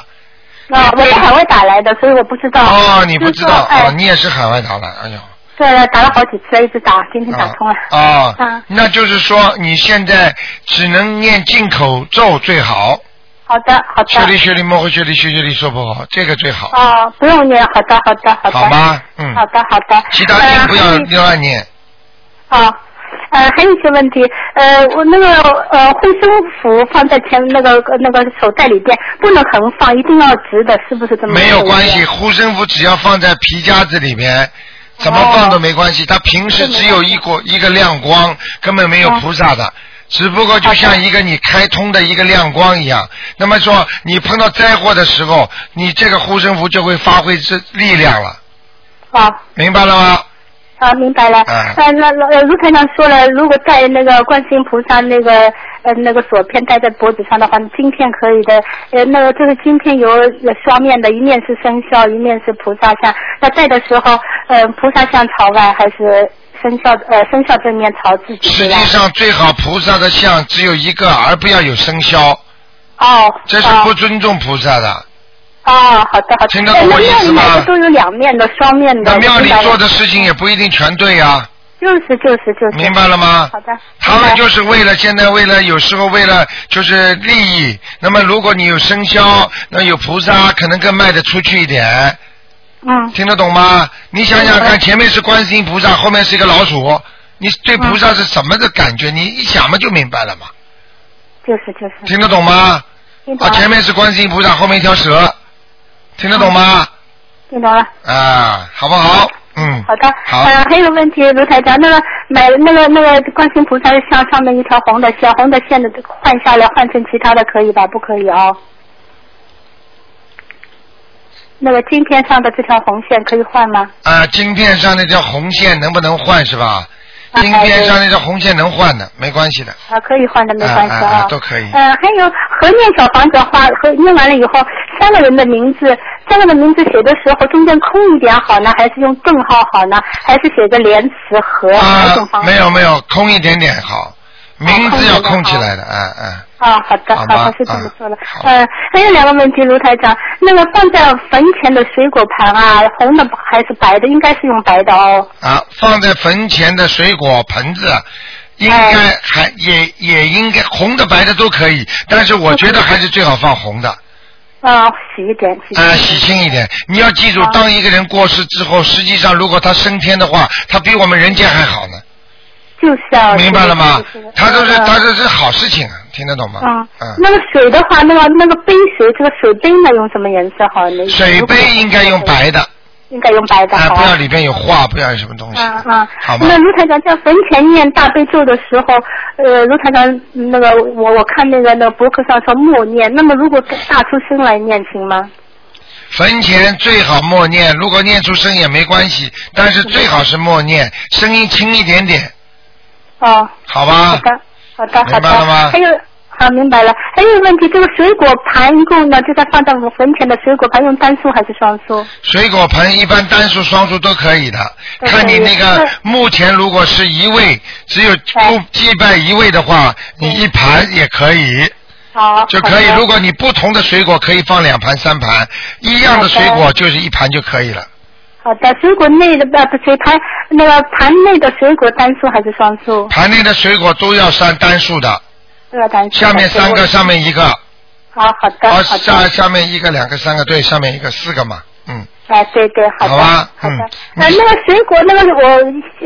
啊，我是海外打来的，所以我不知道。哦，你不知道哦，你也是海外打来，哎呦。对了，打了好几次，一直打，今天打通了。啊啊，那就是说你现在只能念进口咒最好。好的，好的学里的。学里模糊学里学学里说不好，这个最好，哦，不用念，好的，好的，好的。好吗？嗯。好的，好的。其他经不要呃乱念。啊，呃，还有一些问题，呃，我那个呃护身符放在前那个那个手袋里边，不能横放，一定要直的，是不是这么？没有关系，。护身符只要放在皮夹子里面，怎么放都没关系。它平时只有一个一个亮光，根本没有菩萨的。只不过就像一个你开通的一个亮光一样，那么说你碰到灾祸的时候，你这个护身符就会发挥这力量了，好明白了吗？啊，明白了。那那呃卢台长说了，如果戴那个观世音菩萨那个呃那个锁片戴在脖子上的话，金片可以的。呃，那个这个金片有有双面的，一面是生肖，一面是菩萨像。那戴的时候，呃，菩萨像朝外还是生肖呃生肖正面朝自己？实际上最好菩萨的像只有一个，而不要有生肖，哦。这是不尊重菩萨的。哦，好的好的。听得懂我意思吗都有两面的、双面的。那庙里做的事情也不一定全对呀、就是就是就是。明白了吗？好的。他们就是为了现在为了有时候为了就是利益，那么如果你有生肖，那有菩萨，可能更卖得出去一点。嗯。听得懂吗？你想想看，前面是观世音菩萨，后面是一个老鼠，你对菩萨是什么的感觉？你一想嘛就明白了嘛。就是就是。听得懂吗？啊。前面是观世音菩萨，后面一条蛇，听得懂吗？听懂了。啊，好不好？嗯。好的。好呃，还有个问题，卢台长，那个买那个那个观世音菩萨的像上面一条红的线红的线的换下来换成其他的可以吧？不可以哦、那个镜片上的这条红线可以换吗？啊，晶片上那条红线能不能换是吧？啊晶片上那条红线能换的，没关系的。啊，可以换的，没关系啊都可以呃，还有合念小房子花和念完了以后，三个人的名字，三个人的名字写的时候中间空一点好呢，还是用顿号好呢？还是写个连词和哪种方啊，式？没有没有，空一点点好，名字要空起来的，嗯嗯。啊，好的，好好的，是这么啊说的。呃，还有两个问题，卢台长，那个放在坟前的水果盘啊，红的还是白的？应该是用白的哦。啊，放在坟前的水果盆子，应该还也也应该红的白的都可以，但是我觉得还是最好放红的，啊，洗一点，洗一点。啊，喜庆一点。你要记住，当一个人过世之后，实际上如果他升天的话，他比我们人间还好呢，就是啊。明白了吗？他都是嗯他这是好事情啊，听得懂吗？嗯嗯，那个水的话，那个那个杯水，这个水杯呢，用什么颜色好呢？水杯应该用白的，应该用白的啊，不要里边有画，不要有什么东西，嗯嗯，好吗那？卢台长在坟前念大悲咒的时候，呃，卢台长那个我我看那个那个博客上说默念，那么如果大出声来念行吗？坟前最好默念，如果念出声也没关系，但是最好是默念，声音轻一点点，哦，好吧？好的，好的，好明。白了吗还有，好，明白了。还有问题，这个水果盘一共呢，就在放在我们坟前的水果盘，用单数还是双数？水果盘一般单数、双数都可以的，看你那个目前如果是一位，只有祭拜一位的话，你一盘也可以。好，就可以如果你不同的水果可以放两盘、三盘，一样的水果就是一盘就可以了。好的，水果内的呃不水盘那个盘内的水果单数还是双数？盘内的水果都要算单数的，都要单数。下面三个，上面一个，好好的，啊，好下。下面一个、两个、三个，对，上面一个四个嘛，嗯，哎，对对，好的，好的。嗯呃，那个水果，那个我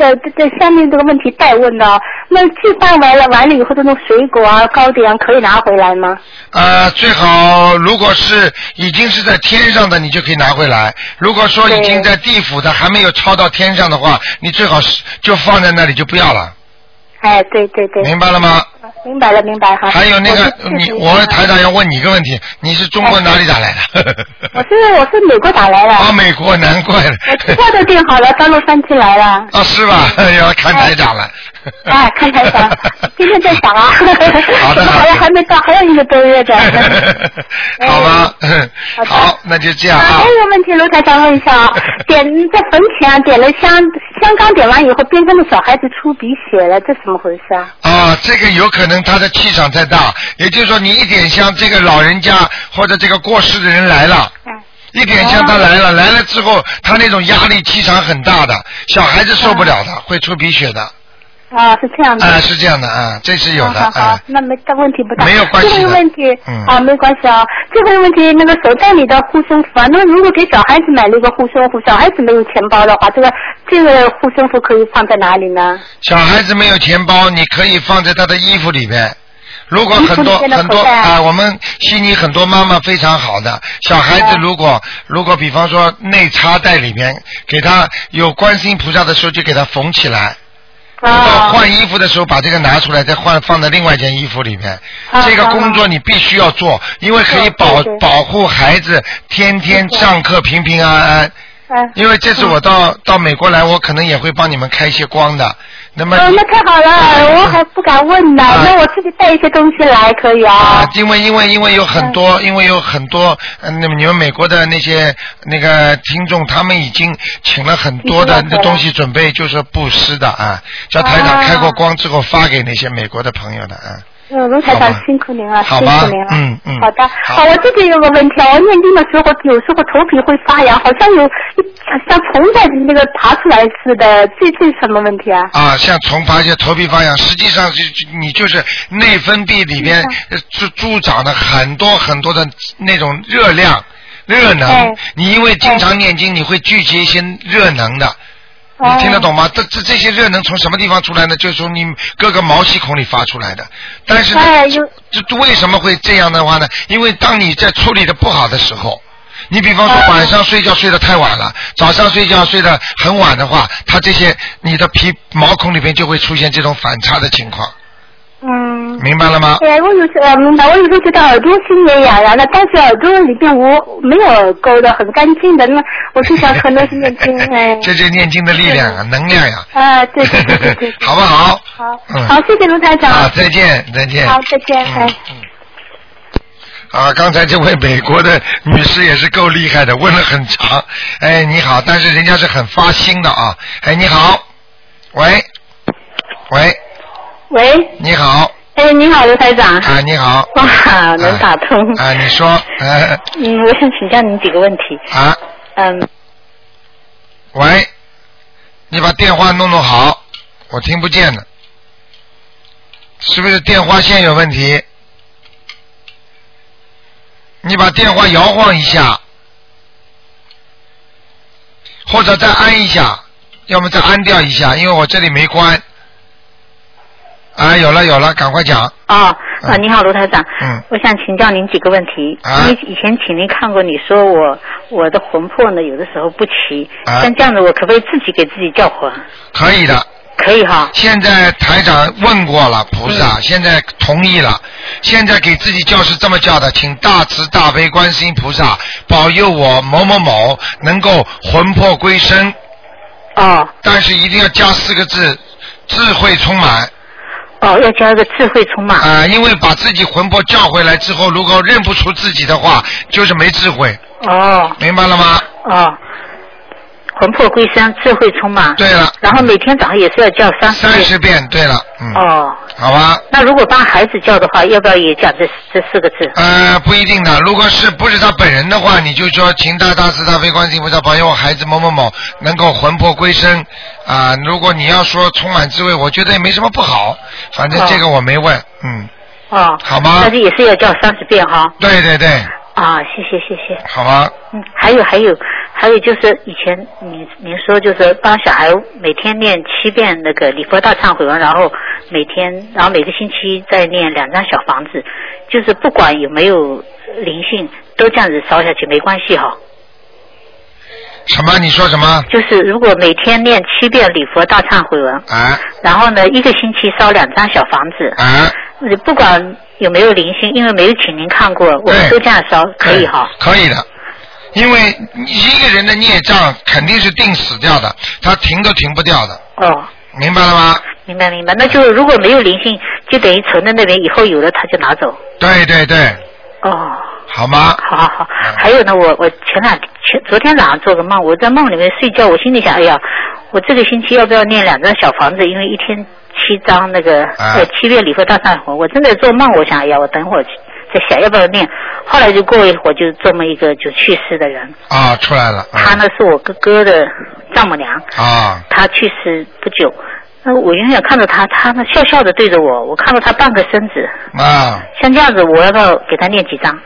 呃，这这下面这个问题代问的啊，那置办完了完了以后，这种水果啊、糕点啊，可以拿回来吗？呃，最好如果是已经是在天上的，你就可以拿回来；如果说已经在地府的还没有抄到天上的话，你最好是就放在那里就不要了，哎，对对对。明白了吗？明白了，明白哈。还有那个我你，我台长要问你一个问题，你是中国哪里打来的？我是我是美国打来的。啊，美国，难怪了。我机票都订好了，到洛杉矶来了。啊，是吧？要看台长了。哎，看台长，今天在想啊。好的怎么 好像还没到，还有一个多月的。好吧，好，那就这样啊，啊还。有个问题，卢台长问一下啊，点在坟前啊点了香，香刚点完以后，边上的小孩子出鼻血了，这怎么回事啊？啊，这个有可能他的气场太大，也就是说，你一点香，这个老人家或者这个过世的人来了，嗯。一点香他来了，来了之后，他那种压力气场很大的，小孩子受不了的，会出鼻血的，啊，是这样的。啊，是这样的啊，这是有的好那没但问题不大。没有关系的最后一个问题，嗯啊，没关系啊。最后一个问题，那个手袋里的护身符啊，那如果给小孩子买了一个护身符，小孩子没有钱包的话，这个这个护身符可以放在哪里呢？小孩子没有钱包，你可以放在他的衣服里面。如果很多很多啊，我们悉尼很多妈妈非常好的，小孩子如果如果比方说内插袋里面给他有观世音菩萨的时候，就给他缝起来。如果啊，换衣服的时候把这个拿出来，再换放在另外一件衣服里面。啊这个工作你必须要做，因为可以保保护孩子天天上课平平安安。嗯。因为这次我到到美国来，我可能也会帮你们开一些光的。那么哦，那太好了，我还不敢问呢。啊那我自己带一些东西来可以啊啊，？因为因为因为有很多，因为有很多，呃那么你们美国的那些那个听众，他们已经请了很多的那东西准备，就是布施的啊，叫台长啊开过光之后发给那些美国的朋友的啊。嗯，卢台长辛苦您了，辛苦您了。嗯嗯好的，好好，我这边有个问题啊，我念经的时候有时候头皮会发痒，好像有一像虫在那个爬出来似的，这这是什么问题啊？啊，像虫爬些头皮发痒，实际上是你就是内分泌里边呃助助长了很多很多的那种热量、热能哎。你因为经常念经，你会聚集一些热能的。你听得懂吗？这这这些热能从什么地方出来呢？就是从你各个毛细孔里发出来的。但是呢这这为什么会这样的话呢？因为当你在处理的不好的时候，你比方说哎晚上睡觉睡得太晚了，早上睡觉睡得很晚的话，它这些你的皮毛孔里边就会出现这种反差的情况，嗯。明白了吗？对，我有时呃明白，我有时候觉得耳朵心也痒痒的，但是耳朵里边我没有勾的很干净的，那我就想可能是念经，哎。这就是念经的力量啊，能量呀、啊，对对对对对。好不好？好，嗯好，谢谢卢台长。啊，再见，再见。好，再见，嗯哎。嗯。啊，刚才这位美国的女士也是够厉害的，问了很长。哎，你好，但是人家是很发心的啊。哎，你好，喂，喂，喂，你好，哎，你好，刘台长。啊，你好。哇，能打通。啊，你说，呃，嗯，我想请教您几个问题。啊，嗯，喂，你把电话弄弄好，我听不见了，是不是电话线有问题？你把电话摇晃一下，或者再按一下，要么再按掉一下，因为我这里没关。啊，有了有了，赶快讲。哦，啊，嗯你好，卢台长。嗯我想请教您几个问题。啊因为以前请您看过，你说我我的魂魄呢，有的时候不齐。啊像这样子，我可不可以自己给自己叫魂？可以的。可以哈。现在台长问过了菩嗯萨，现在同意了。现在给自己叫是这么叫的，请大慈大悲观世音菩萨保佑我某某某能够魂魄归身。哦但是一定要加四个字，智慧充满哦，要加一个智慧充满。啊、因为把自己魂魄叫回来之后，如果认不出自己的话，就是没智慧，哦明白了吗？哦，魂魄归身，智慧充满。对了，然后每天早上也是要叫三十三遍。十遍，对了，嗯，哦，好吧。那如果帮孩子叫的话，要不要也讲这这四个字？呃，不一定的。如果是不是他本人的话，你就说请大大慈大悲观世音菩萨保佑我孩子某某某能够魂魄归身啊、如果你要说充满智慧，我觉得也没什么不好。反正这个我没问，嗯，哦，好吗但是也是要叫三十遍哈。对对对，啊，谢谢谢谢。好吗？嗯，还有还有还有就是以前您您说就是帮小孩每天念七遍那个礼佛大忏悔文，然后每天然后每个星期再念两张小房子，就是不管有没有灵性都这样子烧下去没关系哈。什么？你说什么？就是如果每天念七遍礼佛大忏悔文，啊然后呢一个星期烧两张小房子，啊，你不管有没有灵性，因为没有请您看过，我们都这样烧，可以哈。可以的，因为一个人的孽障肯定是定死掉的，他停都停不掉的，哦，明白了吗？明白明白，那就如果没有灵性，就等于存在那边，以后有了他就拿走。对对对，哦，好吗？好好好。还有呢，我我前两前昨天晚上做个梦，我在梦里面睡觉，我心里想，哎呀，我这个星期要不要念两张小房子？因为一天七张那个、七月礼佛大忏悔，我正在做梦，我想，哎呀，我等会儿再想要不要念。后来就过一会儿就这么一个就去世的人，啊，出来了。啊她呢是我哥哥的丈母娘，啊，他去世不久。那我远远看着他，他呢笑笑的对着我，我看到他半个身子，啊，像这样子，我要不要给他念几张？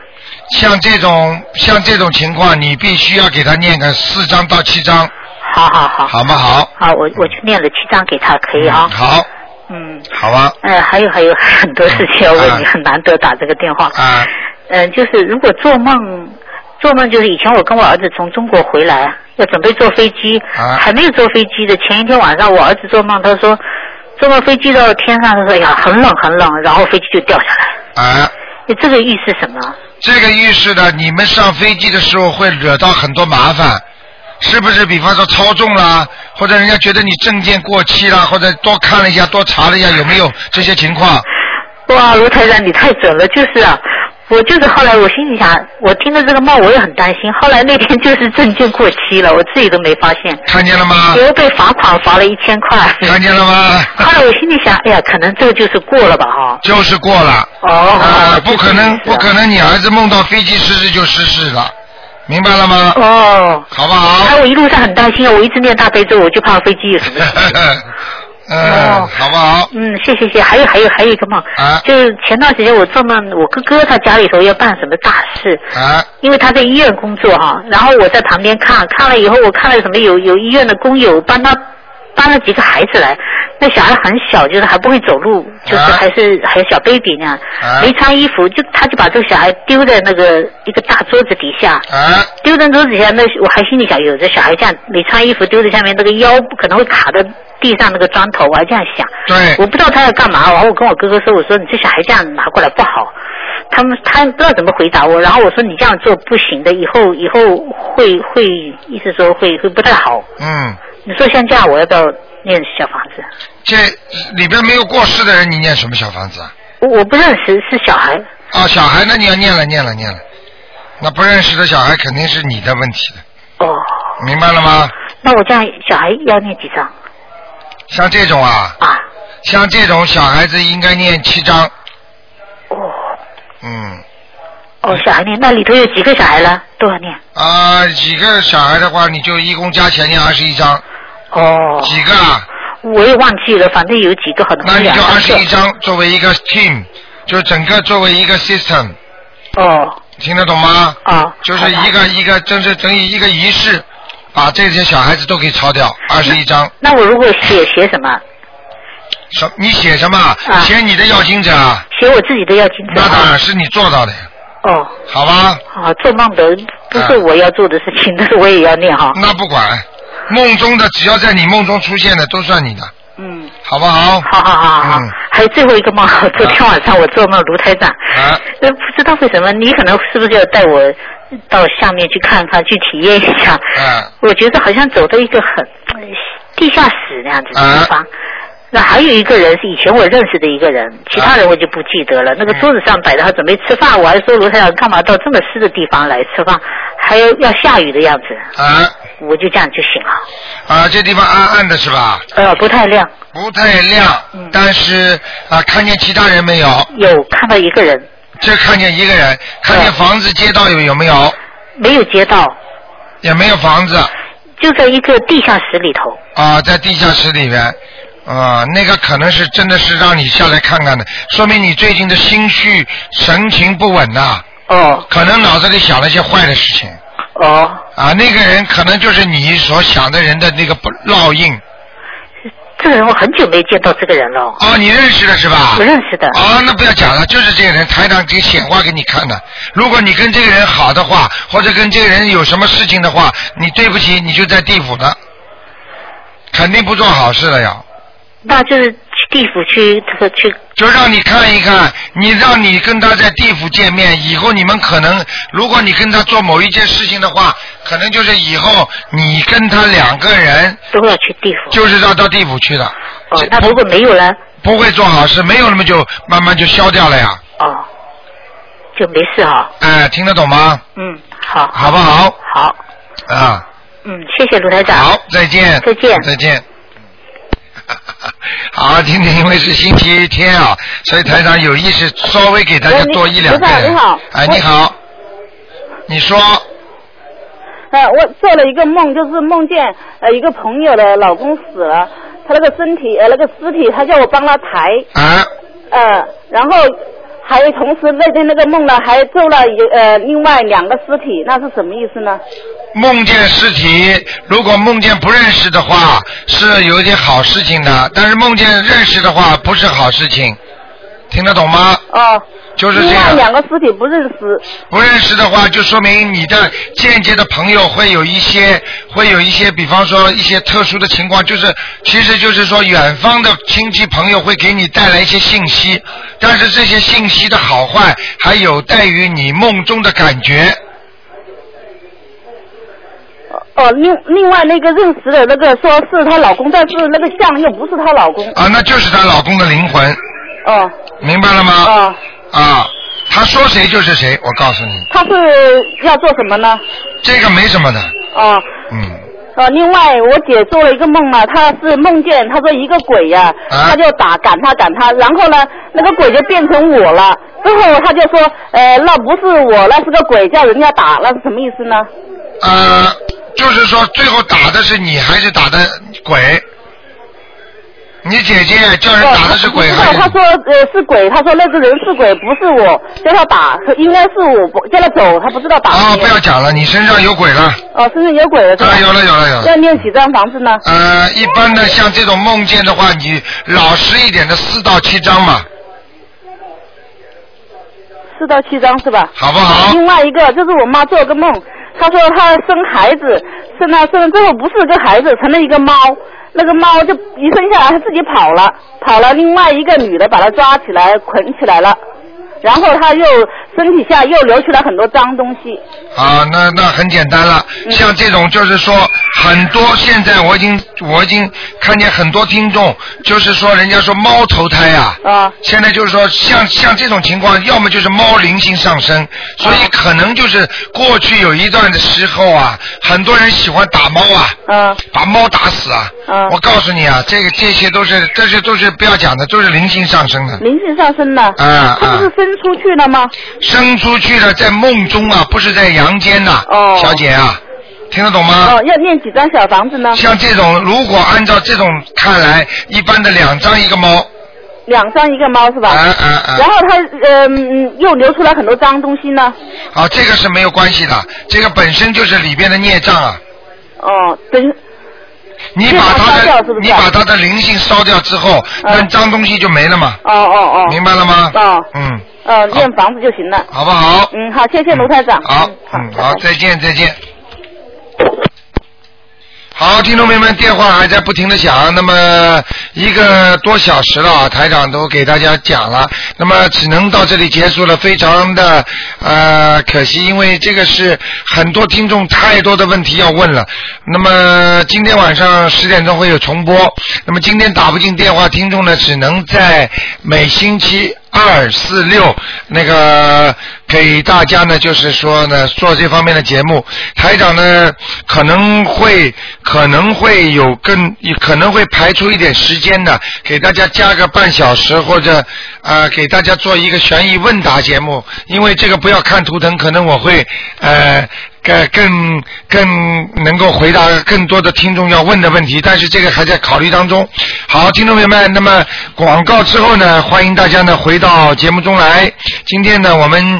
像这种像这种情况，你必须要给他念个四张到七张，好好好，好吗好？好，我我就念了七张给他，可以啊。好，嗯，好啊。呃，还有还有很多事情要问你，很难得打这个电话。啊。嗯、就是如果做梦，做梦就是以前我跟我儿子从中国回来，要准备坐飞机，啊还没有坐飞机的前一天晚上，我儿子做梦，他说坐梦飞机到天上，他说哎呀很冷很冷，然后飞机就掉下来。啊，诶这个预示什么？这个预示呢，你们上飞机的时候会惹到很多麻烦，是不是？比方说超重啦，或者人家觉得你证件过期啦，或者多看了一下，多查了一下有没有这些情况。哇，卢台长你太准了，就是啊。我就是后来我心里想，我听到这个梦我也很担心。后来那天就是证件过期了，我自己都没发现。看见了吗？结果被罚款罚了一千块。看见了吗？后来我心里想，哎呀，可能这个就是过了吧哈。就是过了。哦。啊，不可能，不可能，你儿子梦到飞机失事就失事了，明白了吗？哦。好不好？哎，我一路上很担心啊，我一直念大悲咒，我就怕飞机有什么 事。嗯，好不好？嗯，谢谢谢。还有还有还有一个梦，啊就是前段时间我做梦，我哥哥他家里头要办什么大事，啊因为他在医院工作哈，然后我在旁边看，看了以后我看了什么有有医院的工友帮他搬了几个孩子来，那小孩很小，就是还不会走路，就是啊还是、还有小 baby 那样，啊没穿衣服，就他就把这个小孩丢在那个一个大桌子底下，啊丢在桌子底下，那我还心里想，有这小孩这样没穿衣服丢在下面，那个腰可能会卡到地上那个砖头，我还这样想。对我不知道他要干嘛，然后我跟我哥哥说，我说你这小孩这样拿过来不好。他们他不知道怎么回答我，然后我说你这样做不行的，以后以后会会，意思说会会不太好。嗯，你说像这样，我要不要念小房子？这里边没有过世的人，你念什么小房子啊？我我不认识，是小孩。啊，小孩那？你要念了，念了，念了。那不认识的小孩肯定是你的问题的。哦。明白了吗？那我这样小孩要念几张？像这种啊。啊。像这种小孩子应该念七张。哦。嗯。哦，小孩念，那里头有几个小孩了？多少念？啊，几个小孩的话，你就一共加起来念二十一章。哦。几个啊？我也忘记了，反正有几个很多。那你就二十一张。作为一个 team，就整个作为一个 system，哦。听得懂吗？啊。就是一个一个，就是等于一个仪式，把这些小孩子都给抄掉，二十一张。那我如果写写什么？什？你写什么？啊写你的要经者啊？写我自己的要经者。那当然是你做到的，哦。好吧？啊，做梦的不是我要做的事情，但 是我也要念哈。那不管，梦中的只要在你梦中出现的都算你的，嗯。好不好？好好好好。嗯。还有最后一个梦，昨天晚上我做梦，卢台长。啊。呃，不知道为什么，你可能是不是要带我到下面去看看，去体验一下？啊。我觉得好像走到一个很呃地下室那样子的啊地方。那还有一个人是以前我认识的一个人，其他人我就不记得了。那个桌子上摆着他准备吃饭，我还说卢太长干嘛到这么湿的地方来吃饭，还要要下雨的样子，啊我就这样就醒了。啊，这地方暗暗的是吧？呃，不太亮，不太亮，但是啊，看见其他人没有？有看到一个人，就看见一个人，看见房子、街道有有没有？没有街道，也没有房子就在一个地下室里头。啊，在地下室里边。啊，那个可能是真的是让你下来看看的，说明你最近的心绪神情不稳呐、哦可能脑子里想了一些坏的事情哦，啊，那个人可能就是你所想的人的那个不烙印这个人我很久没见到这个人了。哦，你认识的是吧？不认识的。哦，那不要讲了，就是这个人，台长给显化给你看的。如果你跟这个人好的话，或者跟这个人有什么事情的话，你对不起，你就在地府的，肯定不做好事了要。那就是去地府去这个去就让你看一看，你让你跟他在地府见面，以后你们可能，如果你跟他做某一件事情的话，可能就是以后你跟他两个人都要去地府。就是要到地府去的。哦，那如果没有呢？不会做好事，没有那么就慢慢就消掉了呀。哦，就没事哈。哎，听得懂吗？嗯，好。好不好？好。啊，嗯，谢谢卢台长。好，再见。再见。再见。好，今天因为是星期天啊，所以台长有意识稍微给大家多一两个人。你好，哎，你好，你说呃，我做了一个梦，就是梦见呃一个朋友的老公死了，他那个身体呃那个尸体，他叫我帮他抬。啊。呃，然后还有同时那天那个梦呢，还做了一呃另外两个尸体，那是什么意思呢？梦见尸体，如果梦见不认识的话，是有一点好事情的；但是梦见认识的话，不是好事情。听得懂吗？哦。就是这样两个尸体不认识。不认识的话，就说明你的间接的朋友会有一些，会有一些，比方说一些特殊的情况，就是其实就是说远方的亲戚朋友会给你带来一些信息，但是这些信息的好坏还有待于你梦中的感觉。哦，另另外那个认识的那个说是她老公，但是那个像又不是她老公。啊，那就是她老公的灵魂。哦。明白了吗？哦。啊，他说谁就是谁，我告诉你，他是要做什么呢？这个没什么的。哦。嗯。呃，另外我姐做了一个梦嘛，她是梦见她说一个鬼呀、啊她就打赶她赶她，然后呢那个鬼就变成我了，之后她就说，呃，那不是我，那是个鬼，叫人家打，那是什么意思呢？呃，就是说最后打的是你还是打的鬼？你姐姐叫人打的是鬼还是？她说呃是鬼，他说那个人是鬼，不是我，叫他打，应该是我不叫他走，他不知道打啊，谁不要讲了，你身上有鬼了。哦，身上有鬼了？啊有了有了有了要念几张房子呢？呃，一般的像这种梦见的话，你老实一点的四到七张嘛，四到七张是吧？好不好？另外一个就是我妈做了个梦，他说她生孩子，生了生了最后不是个孩子，成了一个猫，那个猫就一生下来它自己跑了，跑了，另外一个女的把它抓起来捆起来了，然后他又身体下又流出来很多脏东西。啊，那那很简单了，嗯。像这种就是说很多，现在我已经我已经看见很多听众，就是说人家说猫投胎啊，啊，现在就是说像像这种情况，要么就是猫灵性上升，所以可能就是过去有一段的时候啊，很多人喜欢打猫啊，嗯，把猫打死啊，嗯，我告诉你啊，这个这些都是这些都是不要讲的，都是灵性上升的，灵性上升的。啊她不是生出去了吗？生出去了，在梦中啊，不是在阳间呐、哦小姐啊，听得懂吗？哦，要念几张小房子呢？像这种，如果按照这种看来，一般的两张一个猫，两张一个猫是吧？然后它呃嗯又流出来很多脏东西呢。啊，这个是没有关系的，这个本身就是里边的孽障啊。哦，等你把它烧掉的你把他的灵性烧掉之后，那脏东西就没了嘛。哦哦哦。明白了吗？哦。嗯，呃，念房子就行了。好不好？嗯，好，谢谢卢台长。好，嗯，好，再见，再见。好，听众朋友们，电话还在不停的响，那么一个多小时了啊，台长都给大家讲了，那么只能到这里结束了，非常的呃可惜，因为这个是很多听众太多的问题要问了，那么今天晚上十点钟会有重播，那么今天打不进电话，听众呢只能在每星期二四六那个给大家呢，就是说呢做这方面的节目，台长呢可能会可能会有更可能会排出一点时间的，给大家加个半小时或者呃给大家做一个悬疑问答节目，因为这个不要看图腾，可能我会呃。更更更能够回答更多的听众要问的问题，但是这个还在考虑当中。好，听众朋友们，那么广告之后呢，欢迎大家呢回到节目中来。今天呢，我们